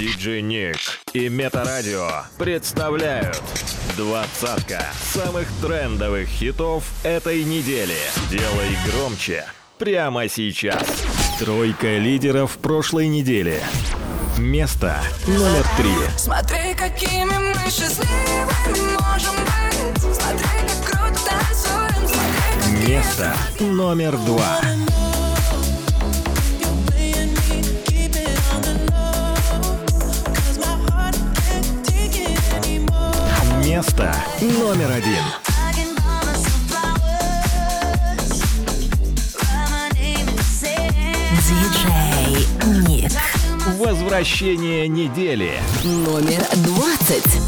Диджей Ник и Метарадио представляют двадцатка самых трендовых хитов этой недели. Делай громче прямо сейчас. Тройка лидеров прошлой недели. Место номер три. Смотри, какими мы счастливыми можем быть. Смотри, как круто танцуем. Смотри, Место номер два. Место номер один. Диджей Возвращение недели. Номер двадцать.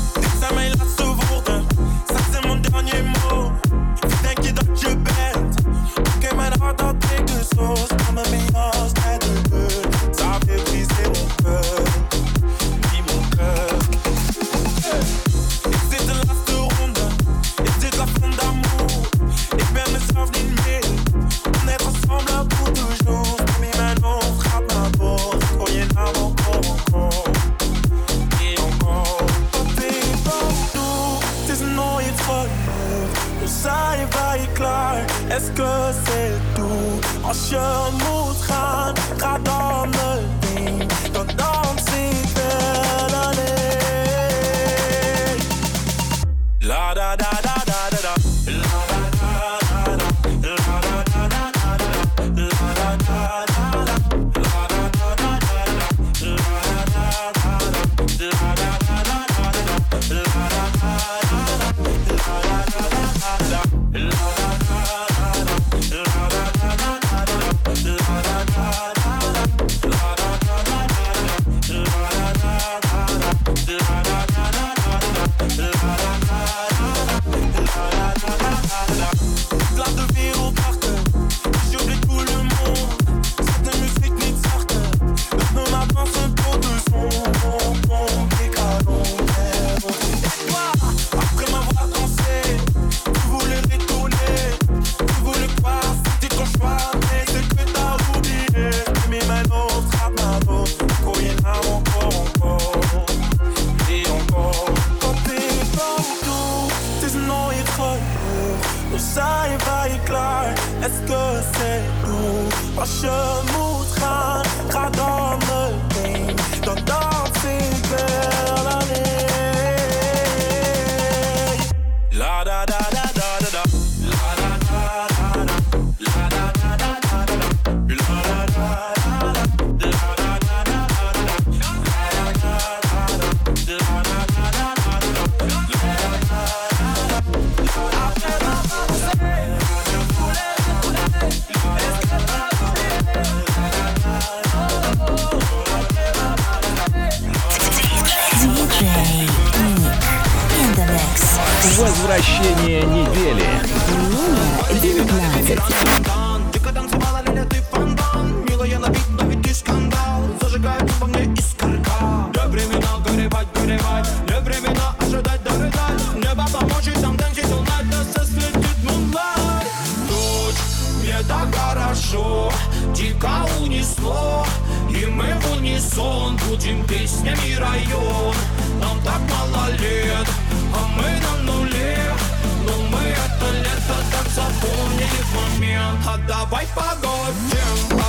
Чим песнями район, нам так мало лет, а мы на нуле. но мы это лето так запомнили момент. А давай погодим.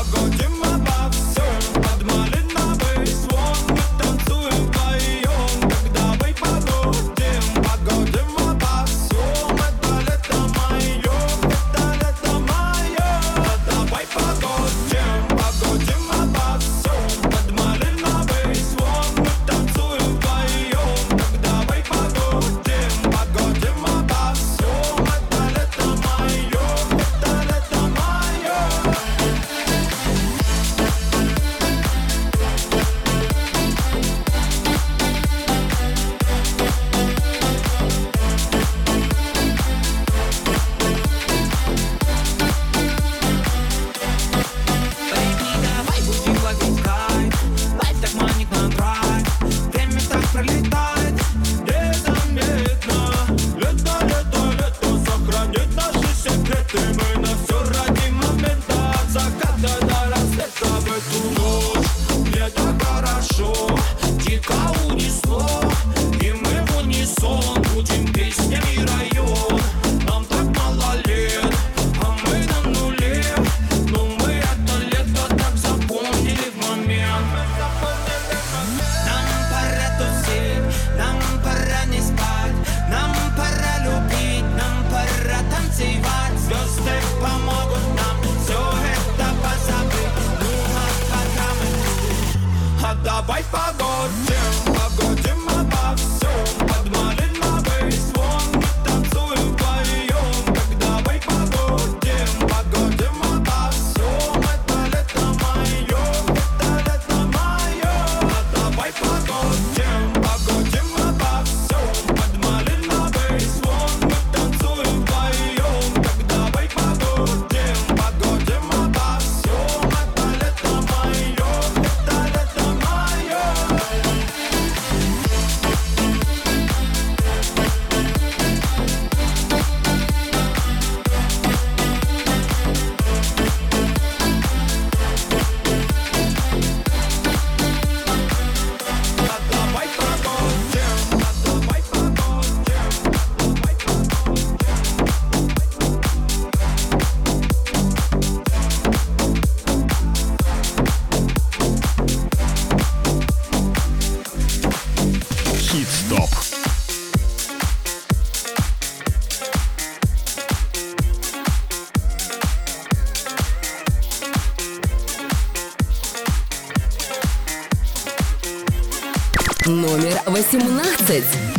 20.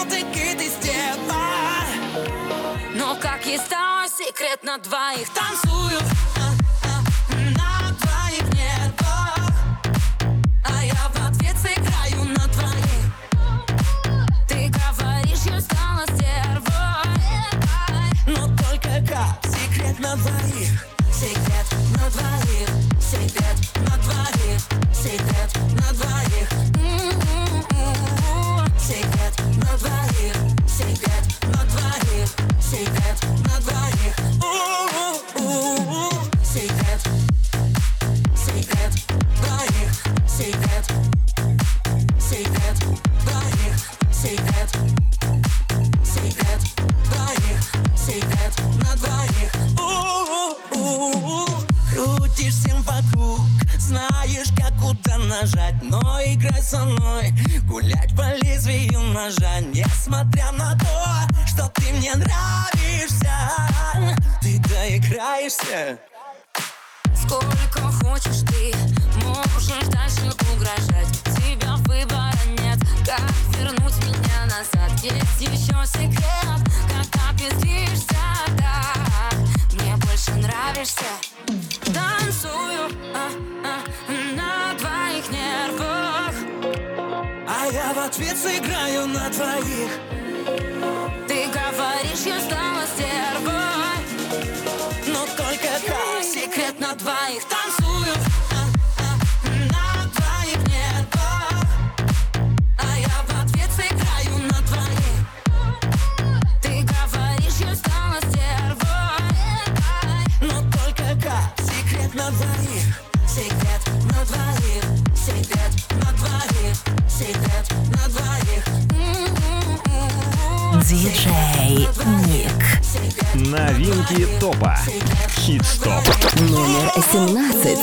желтенький ты стена Но как ей стало секрет на двоих? Танцую а, а, на твоих нервах. А я в ответ сыграю на твоих. Ты говоришь, я стала стервой. Но только как? Секрет на двоих. Секрет на двоих. Диджей Ник. Новинки топа. Хит-стоп. Номер 17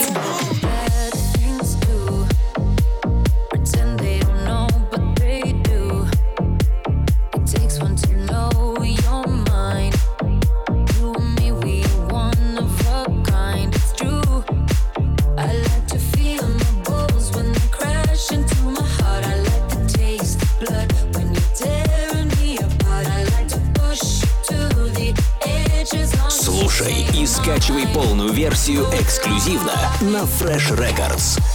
эксклюзивно на Fresh Records.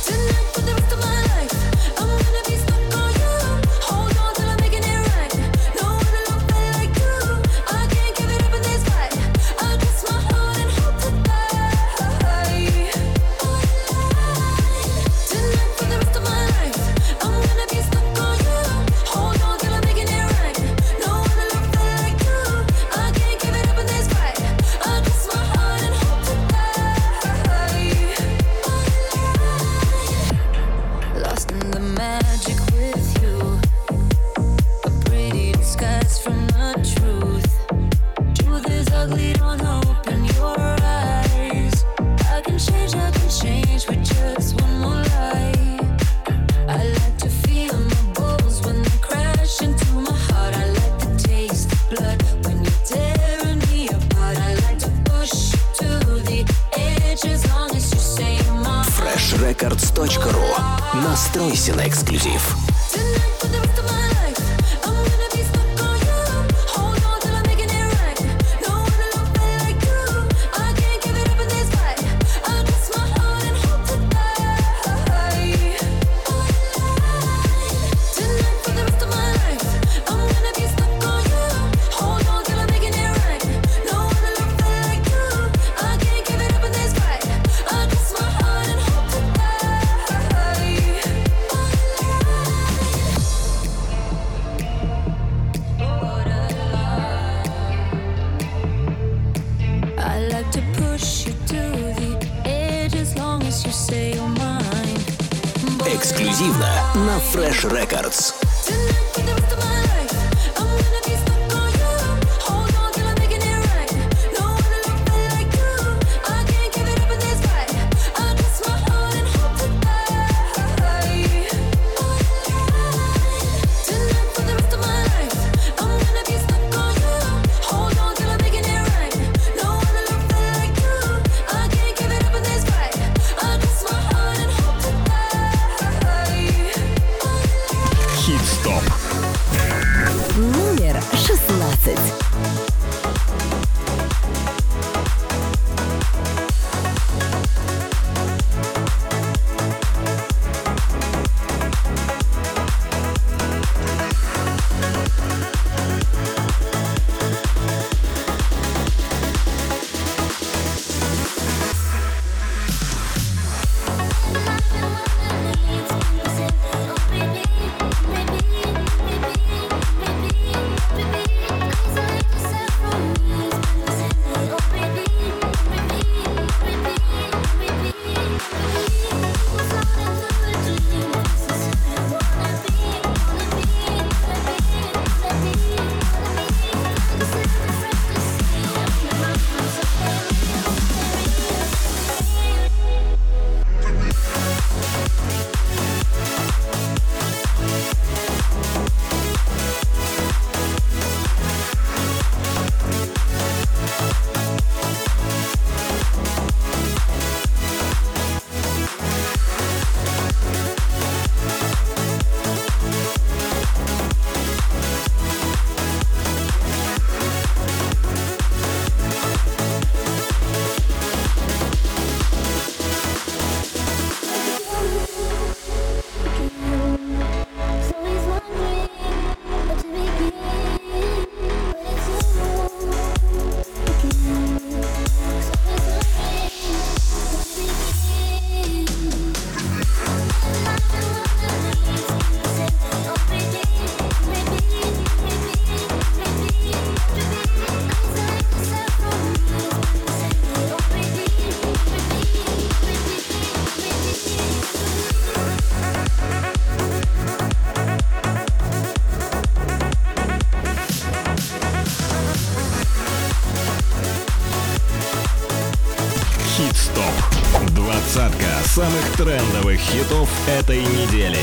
хитов этой недели.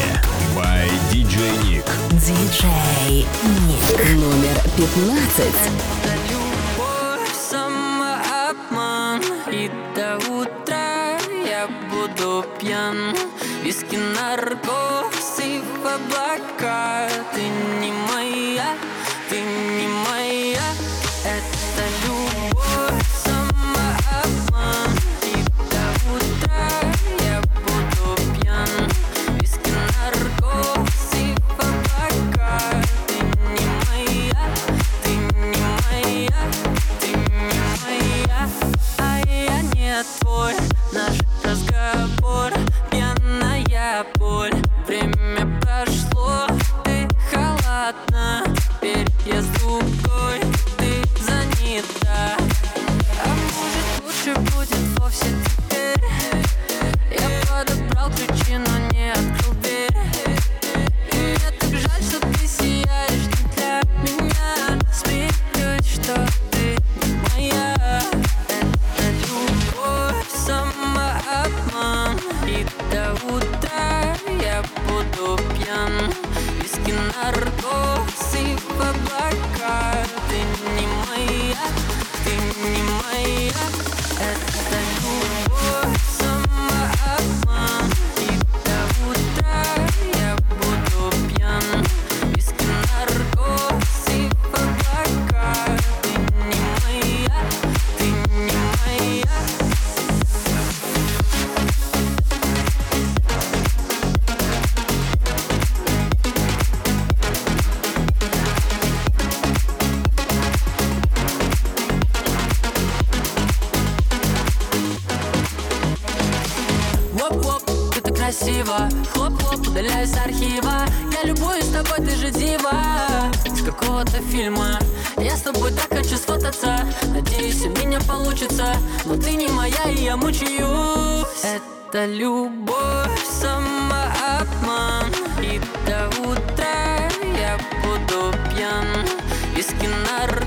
By DJ Nick. DJ Nick. Номер 15. И до утра я буду пьян. Виски, наркоз и в облаках. получится Но ты не моя, и я мучаюсь. Это любовь, самообман. И до утра я буду пьян. Из кинар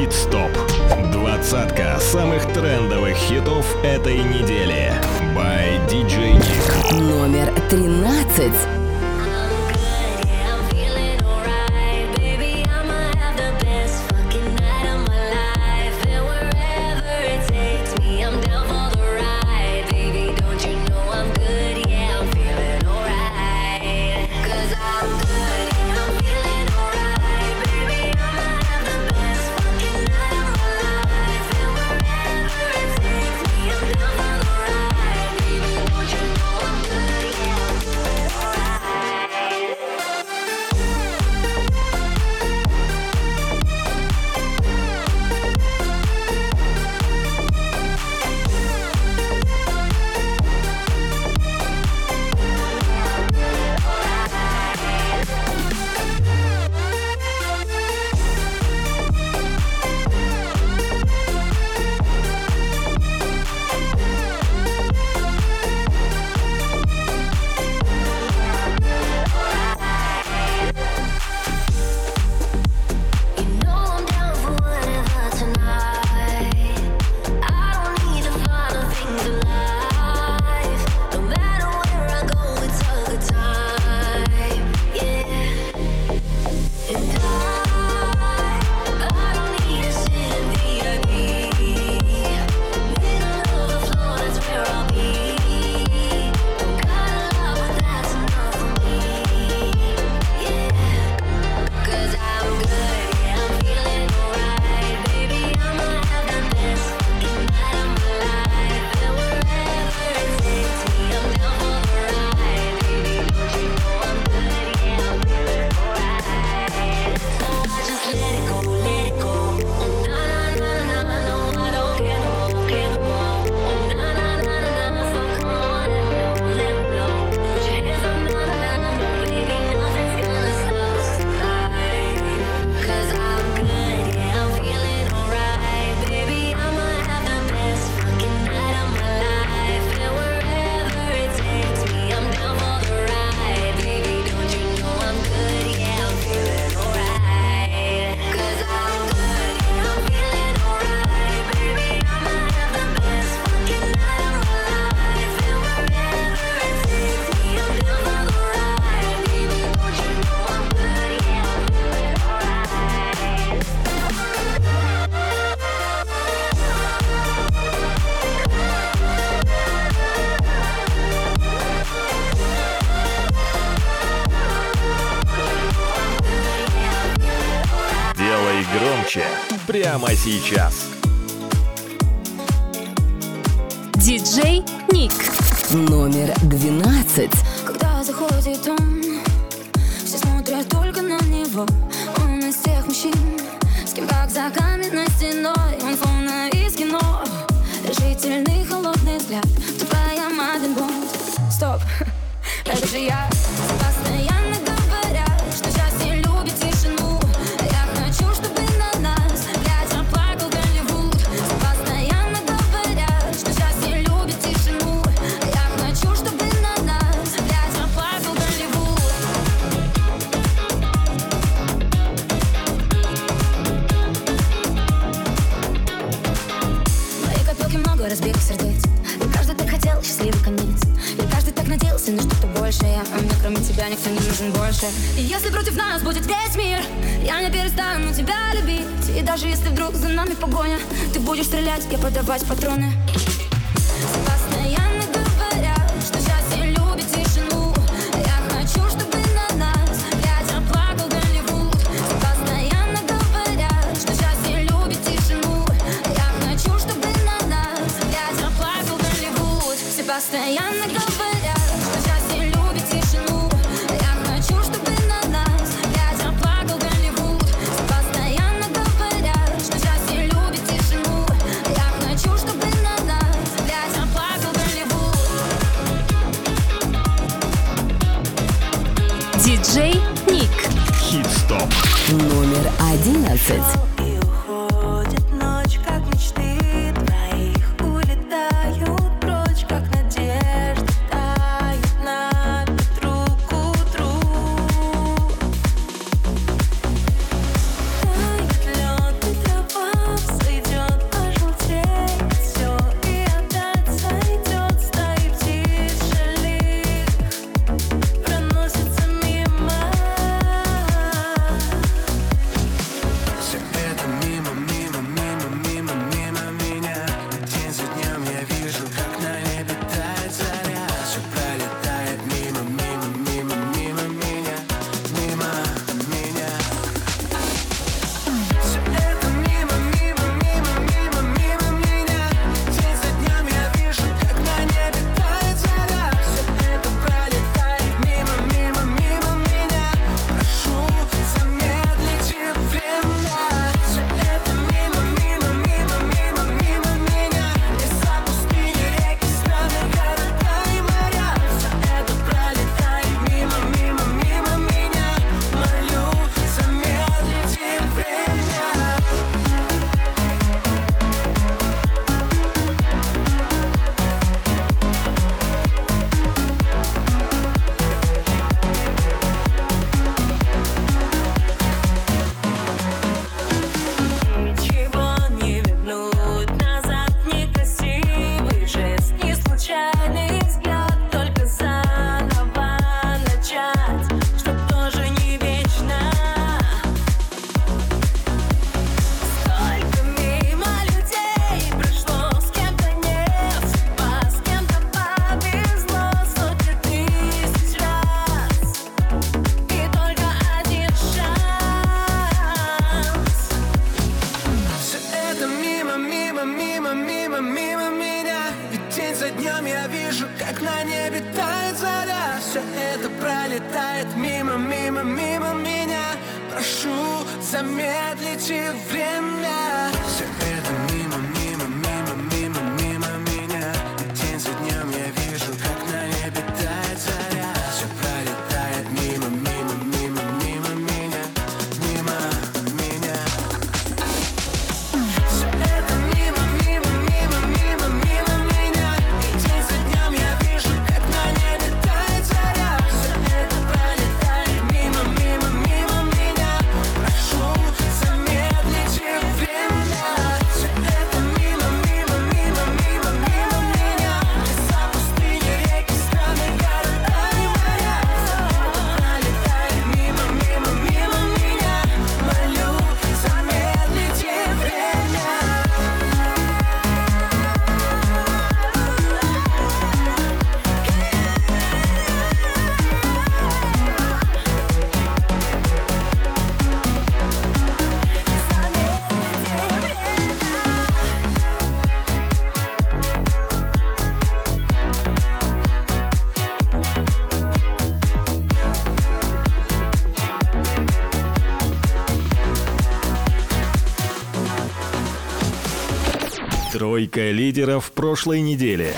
«Хит-стоп». Двадцатка самых трендовых хитов этой недели. By DJ Nick. Номер тринадцать. прямо сейчас. больше И если против нас будет весь мир Я не перестану тебя любить. И даже если вдруг за нами погоня Ты будешь стрелять, я подавать патроны. Тройка лидеров прошлой недели.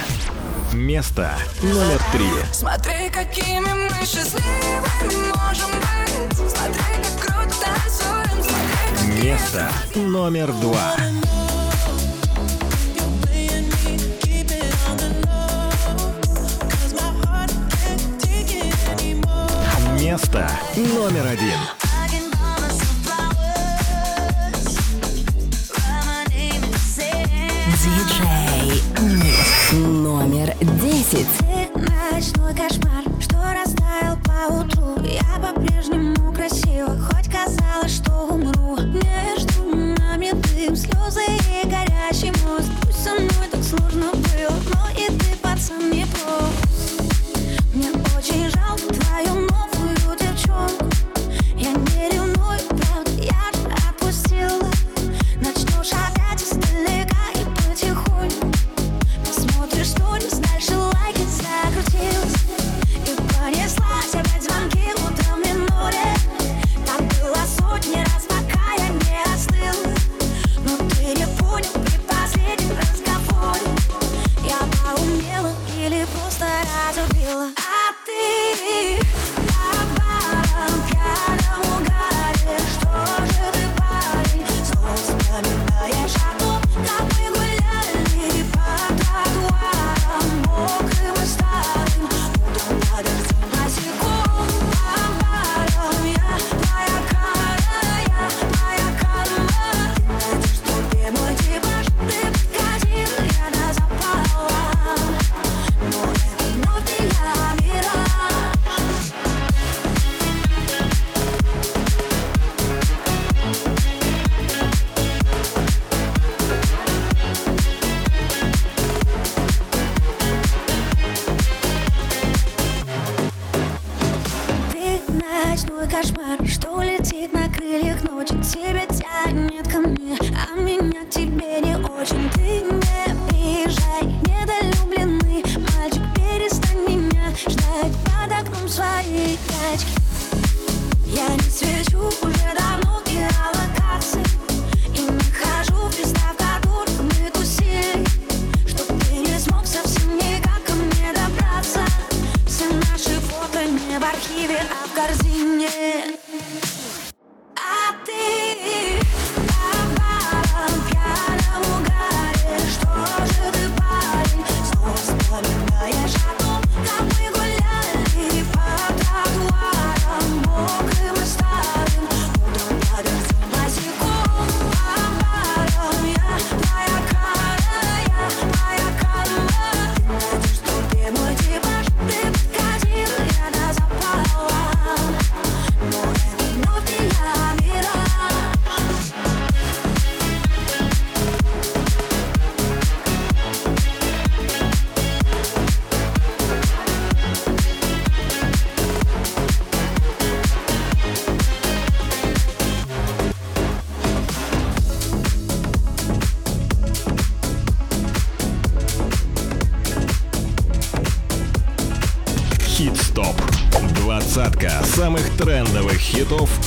Место номер три. Смотри, какими мы счастливыми можем быть. Смотри, как круто танцуем. Смотри, Место номер два. Место номер один.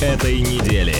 этой недели.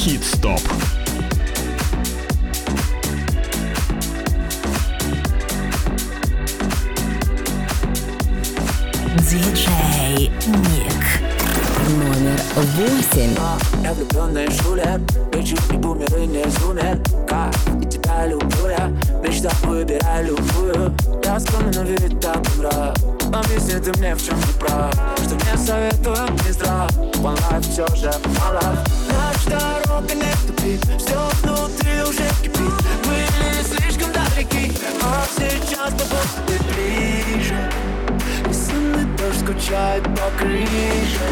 Хит-стоп. Диджей Ник. Номер восемь. Я влюбленный шулер, кричит и бумеры не зумер. Как и тебя люблю я, мечта выбирай любую. Я склонен верить так. Объясни ты мне, в чем не прав Что мне советуют не здрав One life все же мало Наш Бомбе не тупит, все внутри уже кипит. Были слишком далеки, а сейчас побудь ты ближе. И сонный дождь скучает по крыше.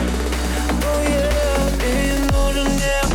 Oh yeah, и нужен мне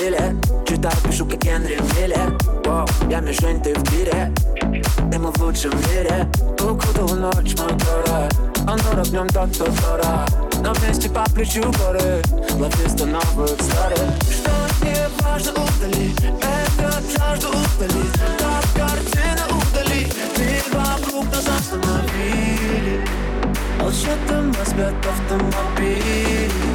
стиле Читаю, пишу, как Генри в миле Воу, я мишень, ты в тире Ты мы в лучшем мире. Укутал ночь мотора А ну рогнем так кто вчера Но вместе по плечу горы. Ловисты новых старых. Что не важно, удали. Это жажду удали. Как картина удали. Ты вокруг нас остановили. Волшебным вас автомобиль.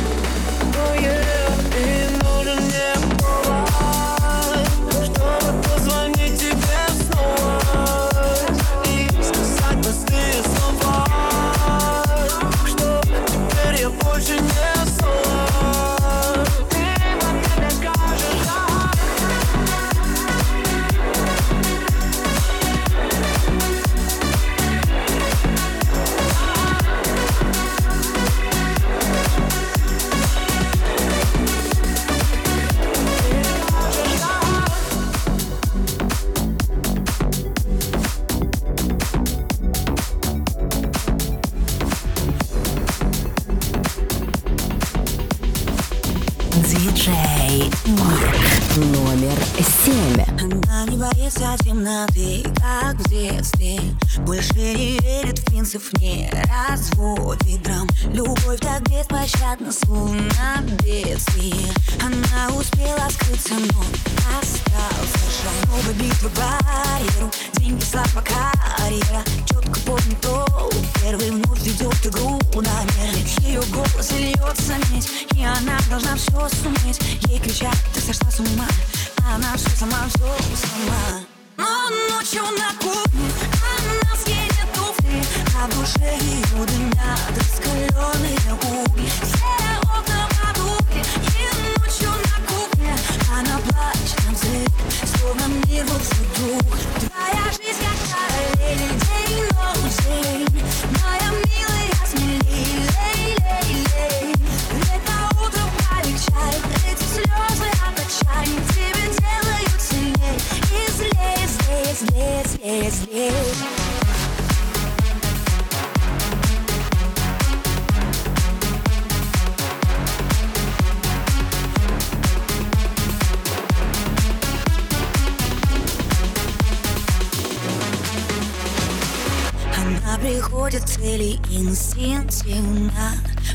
подводит цели инстинктивно.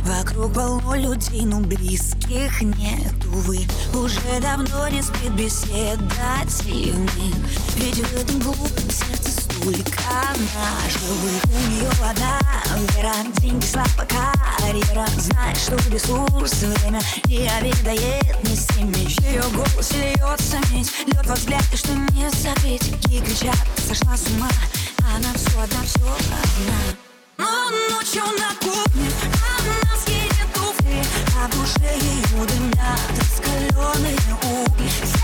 Вокруг полно людей, но близких нет, увы Уже давно не спит беседа тени Ведь в этом глупом сердце столько наживых У нее вода, вера, деньги, слава, карьера. Знает, что ресурс, время не обедает не семей Ее голос льется медь, лед во взгляд, и что не закрыть И кричат, сошла с ума она все одна, все одна. Но ночью на кухне Она скинет туфли А душе ее дымят раскаленные угли.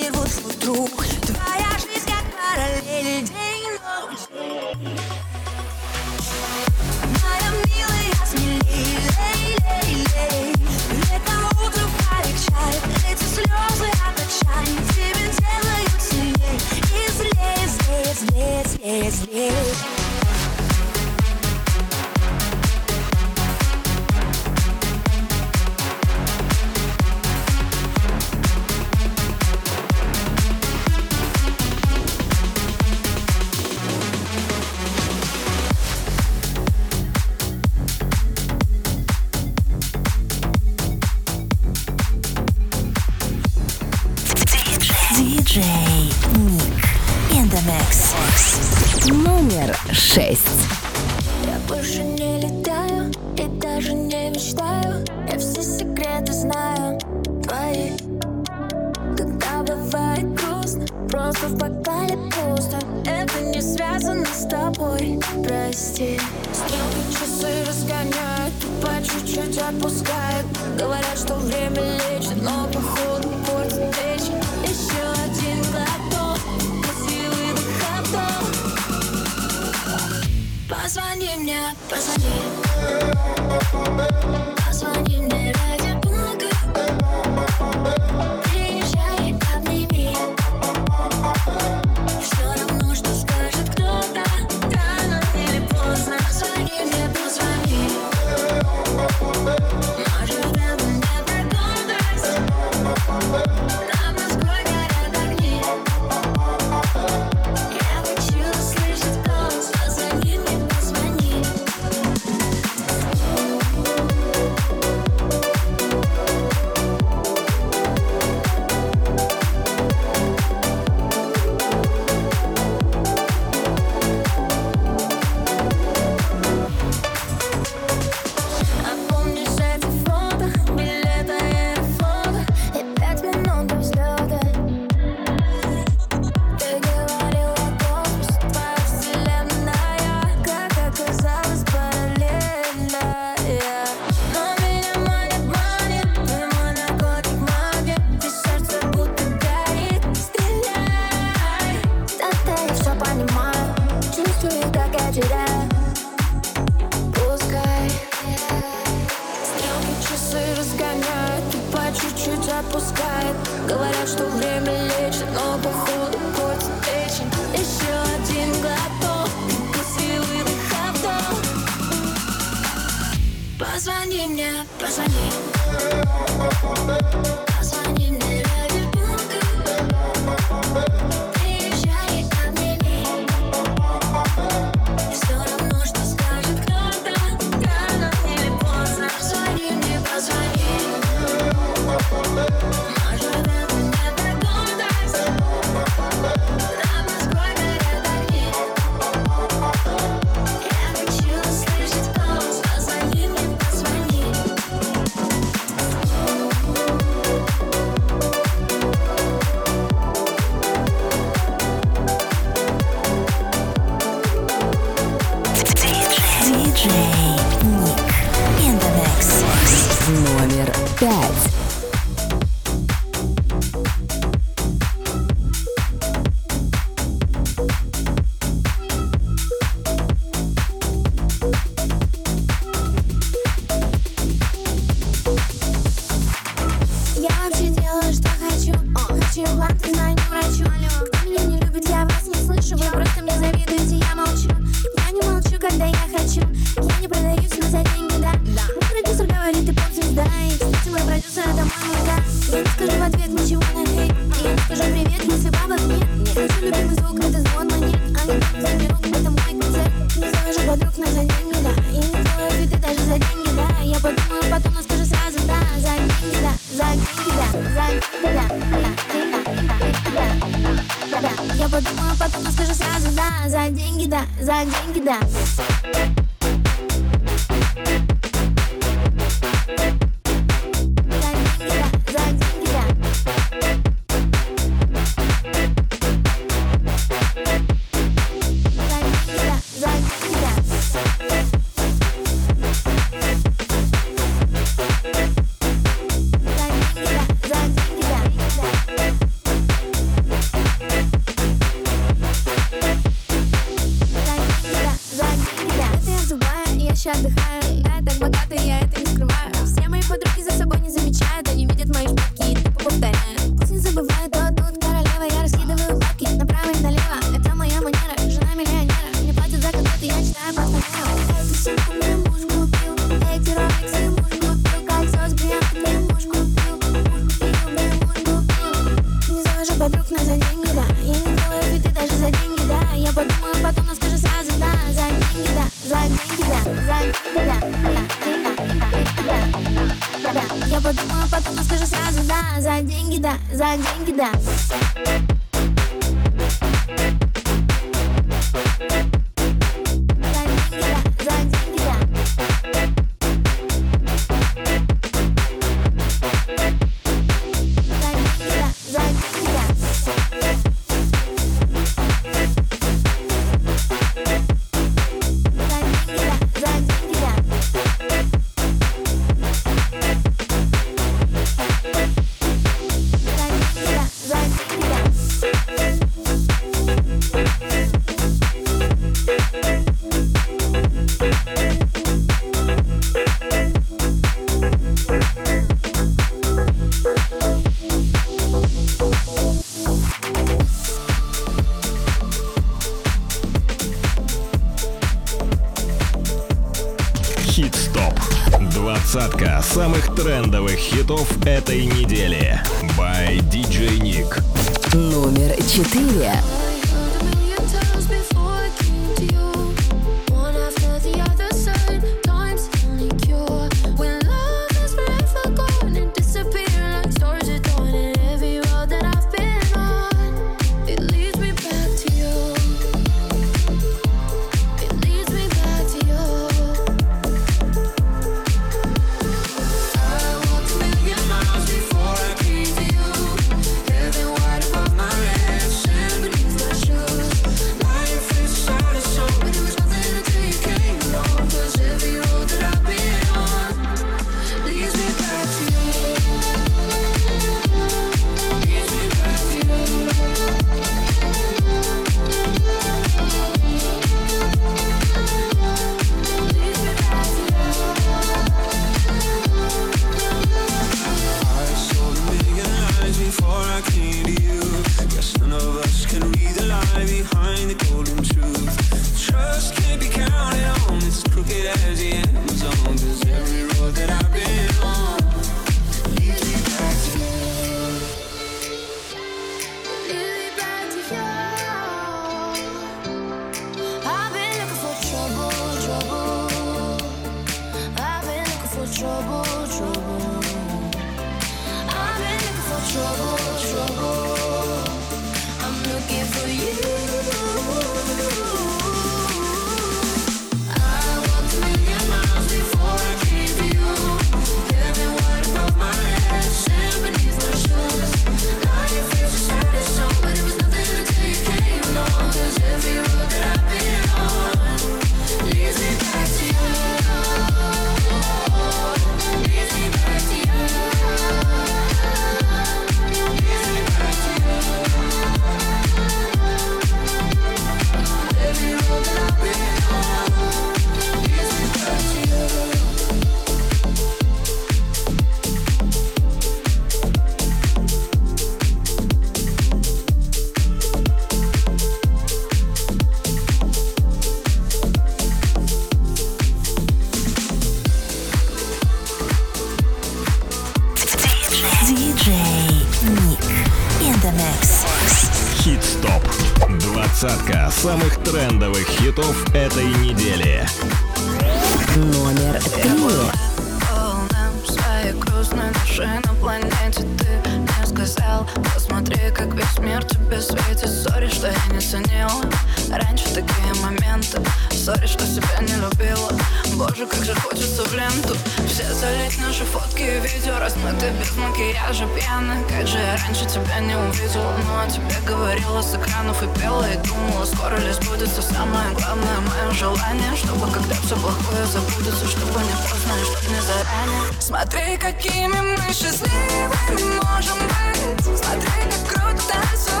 Как весь мир тебе светит. Sorry, что я не ценила раньше такие моменты. Sorry, что себя не любила. Боже, как же хочется в ленту. Все залить наши фотки и видео Размыты без макияжа, пьяны Как же я раньше тебя не увидела Ну, а тебе говорила с экранов и пела И думала, скоро ли сбудется Самое главное мое желание Чтобы когда все плохое забудется Чтобы не поздно и чтобы не заранее. Смотри, какими мы счастливыми можем быть. Смотри, как круто танцуем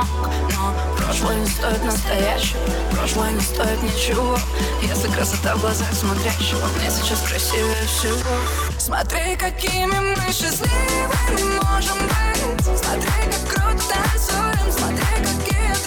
одинок Но прошлое не стоит настоящего Прошлое не стоит ничего. Если красота в глазах смотрящего Мне сейчас красивее всего. Смотри, какими мы счастливыми можем быть. Смотри, как круто танцуем. Смотри, какие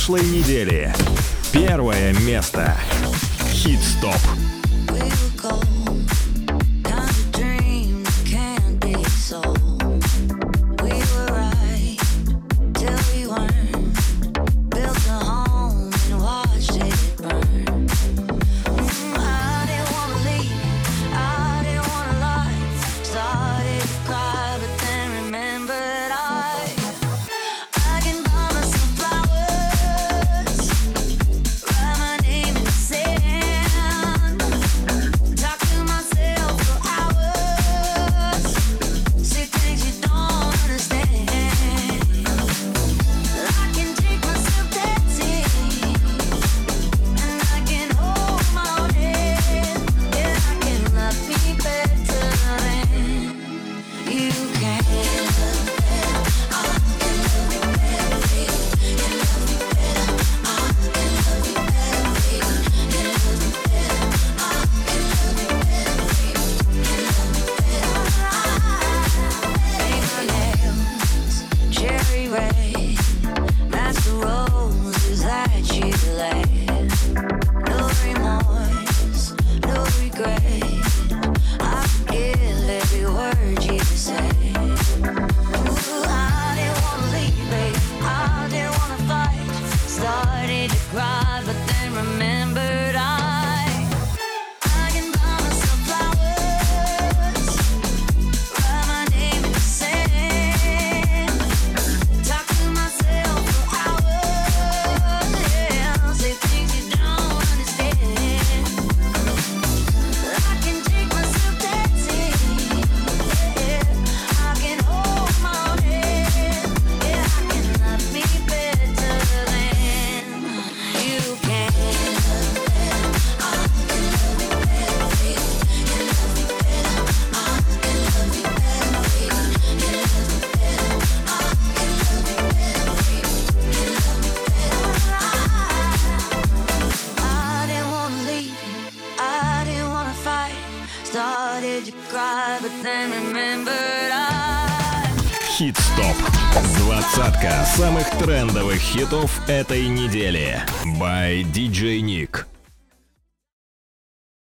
прошлой недели. Первое место. хитов этой недели. By DJ Nick.